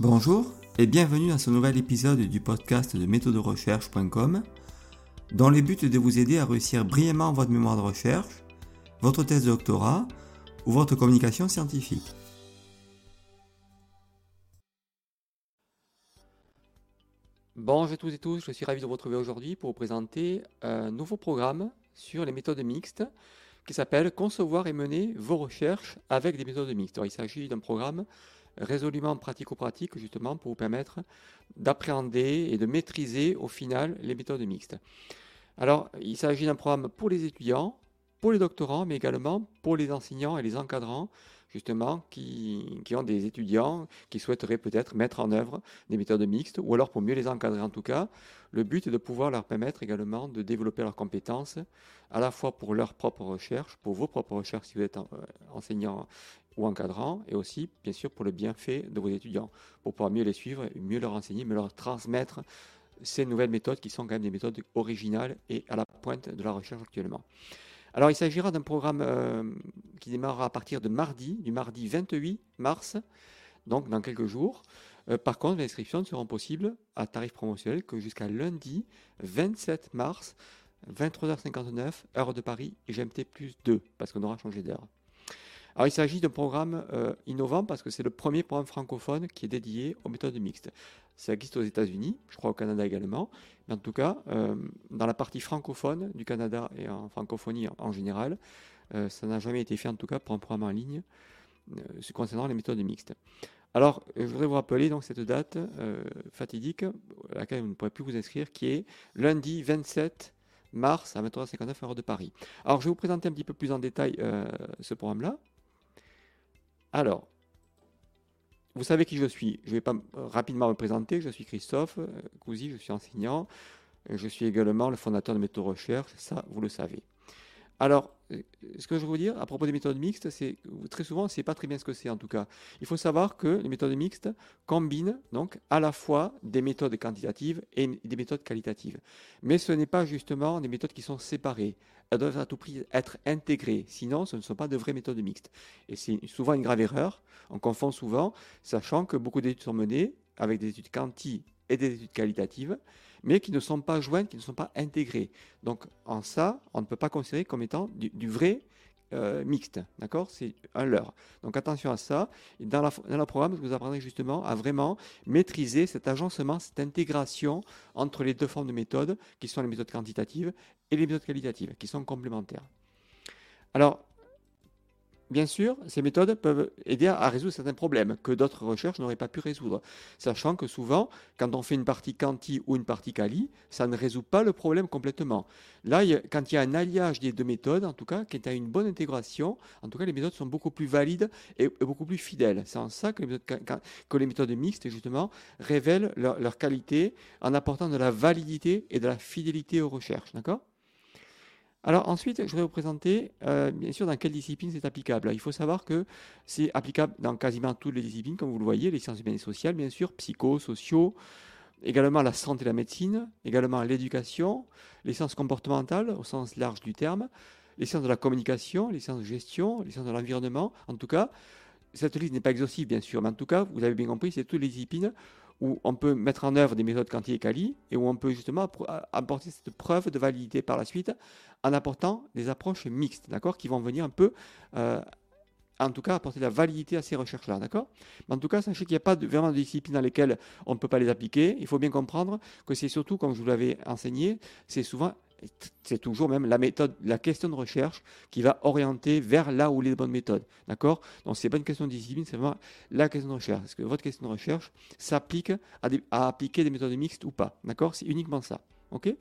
Bonjour et bienvenue dans ce nouvel épisode du podcast de méthoderecherche.com dont le but de vous aider à réussir brillamment votre mémoire de recherche, votre thèse de doctorat ou votre communication scientifique. Bonjour à tous et tous, je suis ravi de vous retrouver aujourd'hui pour vous présenter un nouveau programme sur les méthodes mixtes qui s'appelle Concevoir et mener vos recherches avec des méthodes mixtes. il s'agit d'un programme résolument pratico-pratique justement pour vous permettre d'appréhender et de maîtriser au final les méthodes mixtes. Alors, il s'agit d'un programme pour les étudiants, pour les doctorants, mais également pour les enseignants et les encadrants, justement, qui, qui ont des étudiants qui souhaiteraient peut-être mettre en œuvre des méthodes mixtes, ou alors pour mieux les encadrer en tout cas. Le but est de pouvoir leur permettre également de développer leurs compétences, à la fois pour leurs propres recherches, pour vos propres recherches si vous êtes euh, enseignant ou encadrant, et aussi, bien sûr, pour le bienfait de vos étudiants, pour pouvoir mieux les suivre, mieux leur enseigner, mieux leur transmettre ces nouvelles méthodes qui sont quand même des méthodes originales et à la pointe de la recherche actuellement. Alors, il s'agira d'un programme euh, qui démarrera à partir de mardi, du mardi 28 mars, donc dans quelques jours. Euh, par contre, les inscriptions ne seront possibles à tarif promotionnel que jusqu'à lundi 27 mars, 23h59, heure de Paris, GMT plus 2, parce qu'on aura changé d'heure. Alors, il s'agit d'un programme euh, innovant parce que c'est le premier programme francophone qui est dédié aux méthodes mixtes. Ça existe aux États-Unis, je crois au Canada également, mais en tout cas, euh, dans la partie francophone du Canada et en francophonie en, général, euh, ça n'a jamais été fait en tout cas pour un programme en ligne concernant les méthodes mixtes. Alors, je voudrais vous rappeler donc cette date fatidique à laquelle vous ne pourrez plus vous inscrire, qui est lundi 27 mars à 23h59 heure de Paris. Alors, je vais vous présenter un petit peu plus en détail ce programme-là. Alors, vous savez qui je suis. Je vais pas rapidement me présenter. Je suis Christophe Cousy, je suis enseignant. Je suis également le fondateur de Métaux Recherche. Ça, vous le savez. Alors, euh, ce que je veux dire à propos des méthodes mixtes, c'est très souvent, on ne sait pas très bien ce que c'est en tout cas. Il faut savoir que les méthodes mixtes combinent donc à la fois des méthodes quantitatives et des méthodes qualitatives. Mais ce n'est pas justement des méthodes qui sont séparées. Elles doivent à tout prix être intégrées, sinon ce ne sont pas de vraies méthodes mixtes. Et c'est souvent une grave erreur. On confond souvent, sachant que beaucoup d'études sont menées avec des études quanti et des études qualitatives mais qui ne sont pas jointes, qui ne sont pas intégrées. Donc en ça, on ne peut pas considérer comme étant du, vrai euh, mixte, d'accord? C'est un leurre. Donc attention à ça. dans, dans le programme, vous apprendrai justement à vraiment maîtriser cet agencement, cette intégration entre les deux formes de méthodes, qui sont les méthodes quantitatives et les méthodes qualitatives, qui sont complémentaires. Alors, Bien sûr, ces méthodes peuvent aider à résoudre certains problèmes que d'autres recherches n'auraient pas pu résoudre, sachant que souvent, quand on fait une partie quanti ou une partie quali, ça ne résout pas le problème complètement. Là, quand il y a un alliage des deux méthodes, en tout cas, qui a une bonne intégration, en tout cas, les méthodes sont beaucoup plus valides et, beaucoup plus fidèles. C'est en ça que les, méthodes, mixtes, justement, révèlent leur, leur qualité en apportant de la validité et de la fidélité aux recherches. D'accord? Alors ensuite, je vais vous présenter, euh, bien sûr, dans quelle discipline c'est applicable. Il faut savoir que c'est applicable dans quasiment toutes les disciplines, comme vous le voyez, les sciences humaines et sociales, bien sûr, psycho, sociaux, également la santé et la médecine, également l'éducation, les sciences comportementales au sens large du terme, les sciences de la communication, les sciences de gestion, les sciences de l'environnement. En tout cas, cette liste n'est pas exhaustive, bien sûr, mais en tout cas, vous avez bien compris, c'est toutes les disciplines où on peut mettre en œuvre des méthodes quanti et et où on peut justement apporter cette preuve de validité par la suite en apportant des approches mixtes, d'accord, qui vont venir un peu, euh, en tout cas, apporter de la validité à ces recherches-là, d'accord Mais en tout cas, sachez qu'il n'y a pas vraiment de disciplines dans lesquelles on ne peut pas les appliquer. Il faut bien comprendre que c'est surtout, comme je vous l'avais enseigné, c'est souvent c'est toujours même la méthode, la question de recherche qui va orienter vers là où les bonnes méthodes. D'accord? Donc, ce n'est pas une question de discipline, c'est vraiment la question de recherche. Est-ce que votre question de recherche s'applique à, appliquer des méthodes mixtes ou pas? D'accord? C'est uniquement ça. OK?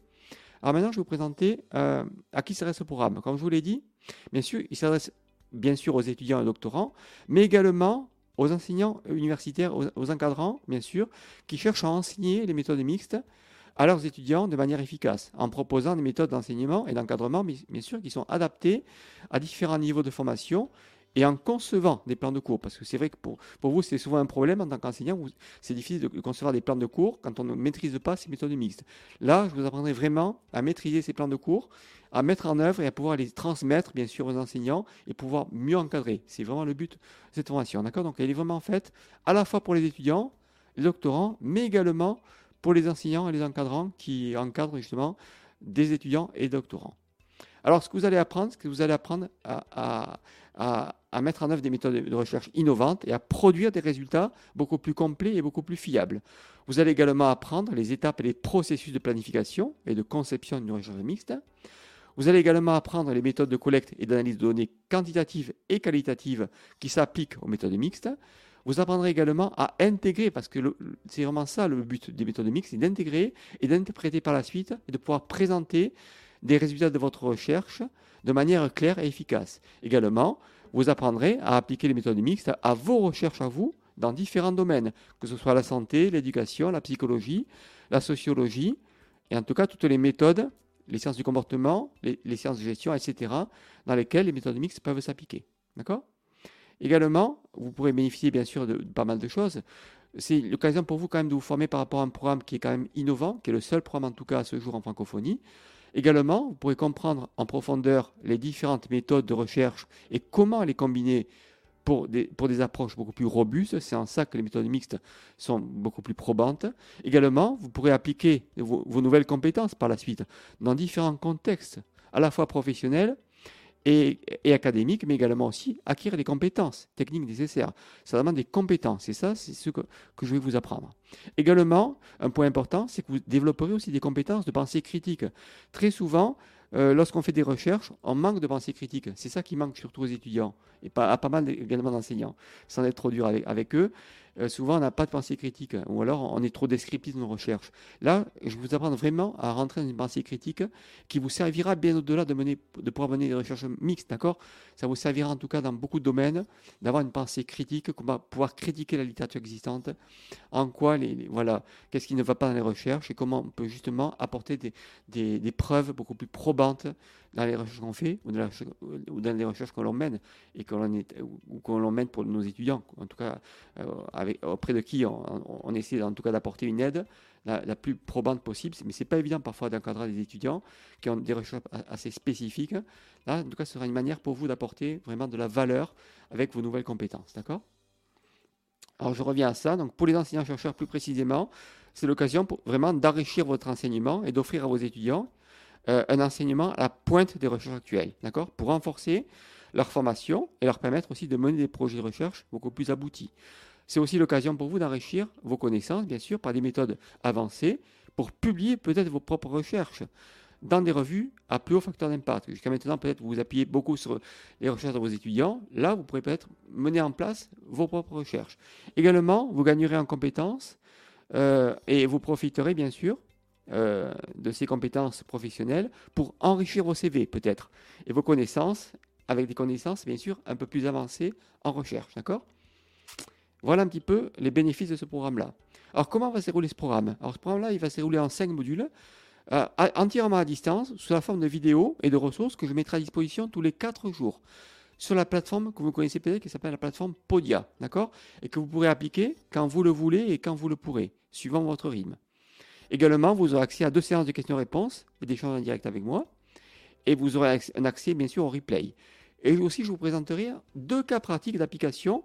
Alors maintenant, je vais vous présenter euh, à qui s'adresse ce programme. Comme je vous l'ai dit, bien sûr, il s'adresse bien sûr aux étudiants et doctorants, mais également aux enseignants universitaires, aux encadrants, bien sûr, qui cherchent à enseigner les méthodes mixtes à leurs étudiants de manière efficace, en proposant des méthodes d'enseignement et d'encadrement, bien sûr, qui sont adaptées à différents niveaux de formation et en concevant des plans de cours. Parce que c'est vrai que pour, pour vous, c'est souvent un problème en tant qu'enseignant, c'est difficile de concevoir des plans de cours quand on ne maîtrise pas ces méthodes mixtes. Là, je vous apprendrai vraiment à maîtriser ces plans de cours, à mettre en œuvre et à pouvoir les transmettre, bien sûr, aux enseignants et pouvoir mieux encadrer. C'est vraiment le but de cette formation. D'accord? Donc, elle est vraiment faite à la fois pour les étudiants, les doctorants, mais également pour les enseignants et les encadrants qui encadrent justement des étudiants et doctorants. Alors, ce que vous allez apprendre, c'est que vous allez apprendre à, mettre en œuvre des méthodes de recherche innovantes et à produire des résultats beaucoup plus complets et beaucoup plus fiables. Vous allez également apprendre les étapes et les processus de planification et de conception d'une recherche mixte. Vous allez également apprendre les méthodes de collecte et d'analyse de données quantitatives et qualitatives qui s'appliquent aux méthodes mixtes. Vous apprendrez également à intégrer, parce que c'est vraiment ça le but des méthodes mixtes, c'est d'intégrer et d'interpréter par la suite et de pouvoir présenter des résultats de votre recherche de manière claire et efficace. Également, vous apprendrez à appliquer les méthodes mixtes à vos recherches à vous dans différents domaines, que ce soit la santé, l'éducation, la psychologie, la sociologie, et en tout cas toutes les méthodes, les sciences du comportement, les, sciences de gestion, etc., dans lesquelles les méthodes mixtes peuvent s'appliquer. D'accord? Également, vous pourrez bénéficier bien sûr de, pas mal de choses. C'est l'occasion pour vous quand même de vous former par rapport à un programme qui est quand même innovant, qui est le seul programme en tout cas à ce jour en francophonie. Également, vous pourrez comprendre en profondeur les différentes méthodes de recherche et comment les combiner pour des, pour des approches beaucoup plus robustes. C'est en ça que les méthodes mixtes sont beaucoup plus probantes. Également, vous pourrez appliquer vos, vos nouvelles compétences par la suite dans différents contextes, à la fois professionnels et, académique, mais également aussi acquérir les compétences techniques nécessaires. Ça demande des compétences, et ça, c'est ce que, je vais vous apprendre. Également, un point important, c'est que vous développerez aussi des compétences de pensée critique. Très souvent, euh, lorsqu'on fait des recherches, on manque de pensée critique. C'est ça qui manque surtout aux étudiants, et pas, à pas mal également d'enseignants, sans être trop dur avec eux. Euh, souvent on n'a pas de pensée critique, ou alors on est trop descriptif dans nos recherches. Là, je vous apprends vraiment à rentrer dans une pensée critique qui vous servira bien au-delà de, de pouvoir mener des recherches mixtes, d'accord? Ça vous servira en tout cas dans beaucoup de domaines d'avoir une pensée critique, comment pouvoir critiquer la littérature existante, en quoi, les, voilà, qu'est-ce qui ne va pas dans les recherches et comment on peut justement apporter des, des, des preuves beaucoup plus probantes dans les recherches qu'on fait ou dans, les recherches que l'on mène et que l'on ou que l'on mène pour nos étudiants, en tout cas euh, avec, auprès de qui on, essaie en tout cas d'apporter une aide la, plus probante possible. Mais c'est pas évident parfois d'encadrer des étudiants qui ont des recherches assez spécifiques. Là, en tout cas, ce sera une manière pour vous d'apporter vraiment de la valeur avec vos nouvelles compétences, d'accord? Alors je reviens à ça. Donc pour les enseignants-chercheurs plus précisément, c'est l'occasion vraiment d'enrichir votre enseignement et d'offrir à vos étudiants euh, un enseignement à la pointe des recherches actuelles, d'accord? Pour renforcer leur formation et leur permettre aussi de mener des projets de recherche beaucoup plus aboutis. C'est aussi l'occasion pour vous d'enrichir vos connaissances, bien sûr, par des méthodes avancées pour publier peut-être vos propres recherches dans des revues à plus haut facteur d'impact. Jusqu'à maintenant, peut-être vous vous appuyez beaucoup sur les recherches de vos étudiants. Là, vous pourrez peut-être mener en place vos propres recherches. Également, vous gagnerez en compétences euh, et vous profiterez, bien sûr, euh, de ces compétences professionnelles pour enrichir vos CV peut-être et vos connaissances avec des connaissances bien sûr un peu plus avancées en recherche, d'accord? Voilà un petit peu les bénéfices de ce programme-là. Alors comment va se dérouler ce programme? Alors ce programme-là, il va se dérouler en cinq modules, euh, entièrement à distance, sous la forme de vidéos et de ressources que je mettrai à disposition tous les quatre jours sur la plateforme que vous connaissez peut-être qui s'appelle la plateforme Podia, d'accord? Et que vous pourrez appliquer quand vous le voulez et quand vous le pourrez, suivant votre rythme. Également, vous aurez accès à deux séances de questions-réponses et d'échanges en direct avec moi. Et vous aurez un accès, bien sûr, au replay. Et aussi, je vous présenterai deux cas pratiques d'application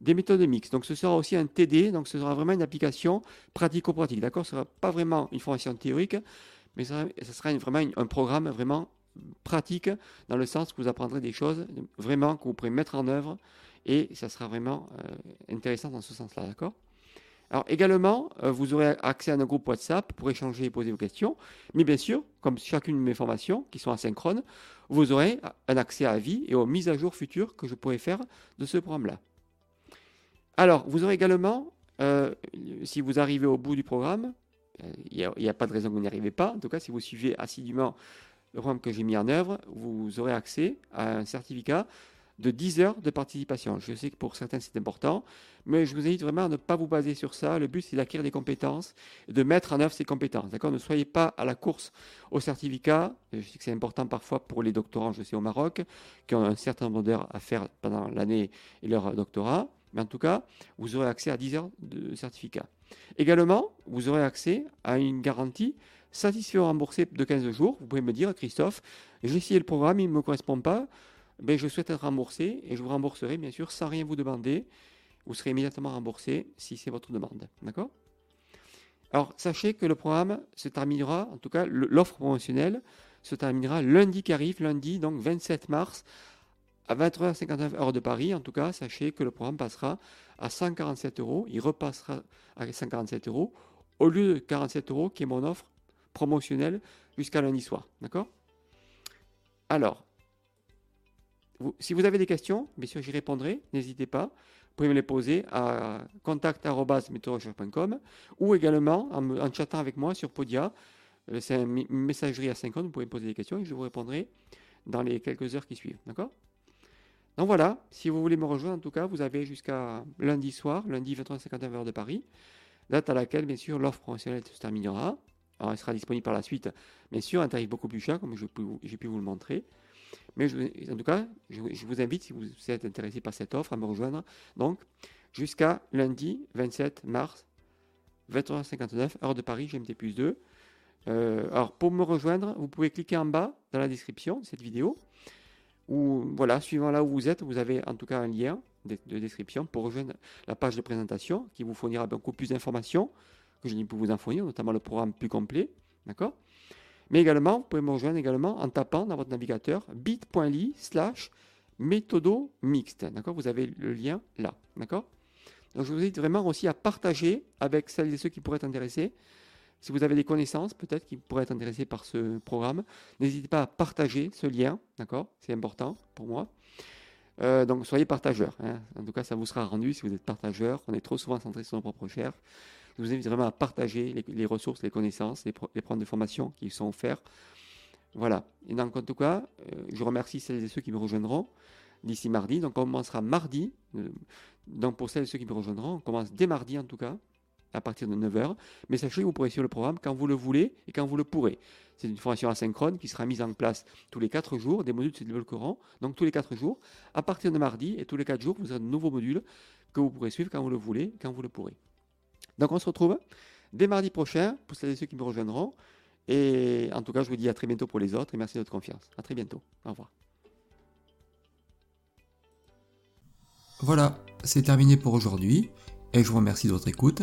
des méthodes mixtes. Donc, ce sera aussi un TD, donc ce sera vraiment une application pratico-pratique. D'accord Ce ne sera pas vraiment une formation théorique, mais ce sera, vraiment un programme vraiment pratique, dans le sens que vous apprendrez des choses vraiment que vous pourrez mettre en œuvre, et ça sera vraiment euh, intéressant dans ce sens-là. D'accord? Alors également, euh, vous aurez accès à un groupe WhatsApp pour échanger et poser vos questions. Mais bien sûr, comme chacune de mes formations qui sont asynchrones, vous aurez un accès à vie et aux mises à jour futures que je pourrai faire de ce programme-là. Alors, vous aurez également, euh, si vous arrivez au bout du programme, euh, il n'y a, pas de raison que vous n'y arrivez pas. En tout cas, si vous suivez assidûment le programme que j'ai mis en œuvre, vous aurez accès à un certificat de 10 heures de participation. Je sais que pour certains c'est important, mais je vous invite vraiment à ne pas vous baser sur ça. Le but c'est d'acquérir des compétences et de mettre en œuvre ces compétences. D'accord? Ne soyez pas à la course au certificat. Je sais que c'est important parfois pour les doctorants, je sais au Maroc, qui ont un certain nombre d'heures à faire pendant l'année et leur doctorat. Mais en tout cas, vous aurez accès à 10 heures de certificat. Également, vous aurez accès à une garantie satisfait ou remboursé de 15 jours. Vous pouvez me dire, Christophe, j'ai essayé le programme, il ne me correspond pas. Ben, je souhaite être remboursé et je vous rembourserai bien sûr sans rien vous demander. vous serez immédiatement remboursé si c'est votre demande. D'accord? Alors, sachez que le programme se terminera, en tout cas, l'offre promotionnelle se terminera lundi qui arrive, lundi, donc 27 mars, à 23h59 heure de Paris. En tout cas, sachez que le programme passera à 147 euros. Il repassera à 147 euros au lieu de 47 euros qui est mon offre promotionnelle jusqu'à lundi soir. D'accord? Alors, si vous avez des questions, bien sûr, j'y répondrai. N'hésitez pas. Vous pouvez me les poser à contact.méthoderecherche.com ou également en, chatant avec moi sur Podia. Euh, c'est une messagerie asynchrone. Vous pouvez me poser des questions et je vous répondrai dans les quelques heures qui suivent. D'accord? Donc voilà, si vous voulez me rejoindre, en tout cas, vous avez jusqu'à lundi soir, lundi 23h59 heure de Paris, date à laquelle, bien sûr, l'offre promotionnelle se terminera. Alors, elle sera disponible par la suite, bien sûr, un tarif beaucoup plus cher, comme j'ai pu vous le montrer. Mais en tout cas, je, vous invite, si vous êtes intéressé par cette offre, à me rejoindre. Donc, jusqu'à lundi 27 mars, 23h59, heure de Paris, GMT plus 2. Euh, alors, pour me rejoindre, vous pouvez cliquer en bas dans la description de cette vidéo. Ou voilà, suivant là où vous êtes, vous avez en tout cas un lien de, description pour rejoindre la page de présentation qui vous fournira beaucoup plus d'informations que je n'ai pu vous en fournir, notamment le programme plus complet. D'accord? Mais également, vous pouvez me rejoindre également en tapant dans votre navigateur bit.ly slash méthodo mixte. D'accord? Vous avez le lien là. D'accord? Donc je vous invite vraiment aussi à partager avec celles et ceux qui pourraient être intéressés. Si vous avez des connaissances peut-être qui pourraient être intéressés par ce programme, n'hésitez pas à partager ce lien. D'accord? C'est important pour moi. Euh, donc soyez partageurs. Hein. En tout cas, ça vous sera rendu si vous êtes partageur. On est trop souvent centré sur nos propres recherches. Je vous invite vraiment à partager les, ressources, les connaissances, les, programmes de formation qui sont offerts. Voilà. Et donc, en tout cas, euh, je remercie celles et ceux qui me rejoindront d'ici mardi. Donc, on commencera mardi. Euh, donc, pour celles et ceux qui me rejoindront, on commence dès mardi en tout cas, à partir de 9h. Mais sachez que vous pourrez suivre le programme quand vous le voulez et quand vous le pourrez. C'est une formation asynchrone qui sera mise en place tous les 4 jours, des modules se développeront, donc tous les 4 jours. À partir de mardi et tous les 4 jours, vous aurez de nouveaux modules que vous pourrez suivre quand vous le voulez, quand vous le pourrez. Donc on se retrouve dès mardi prochain pour celles et ceux qui me rejoindront. Et en tout cas, je vous dis à très bientôt pour les autres et merci de votre confiance. À très bientôt. Au revoir. Voilà, c'est terminé pour aujourd'hui et je vous remercie de votre écoute.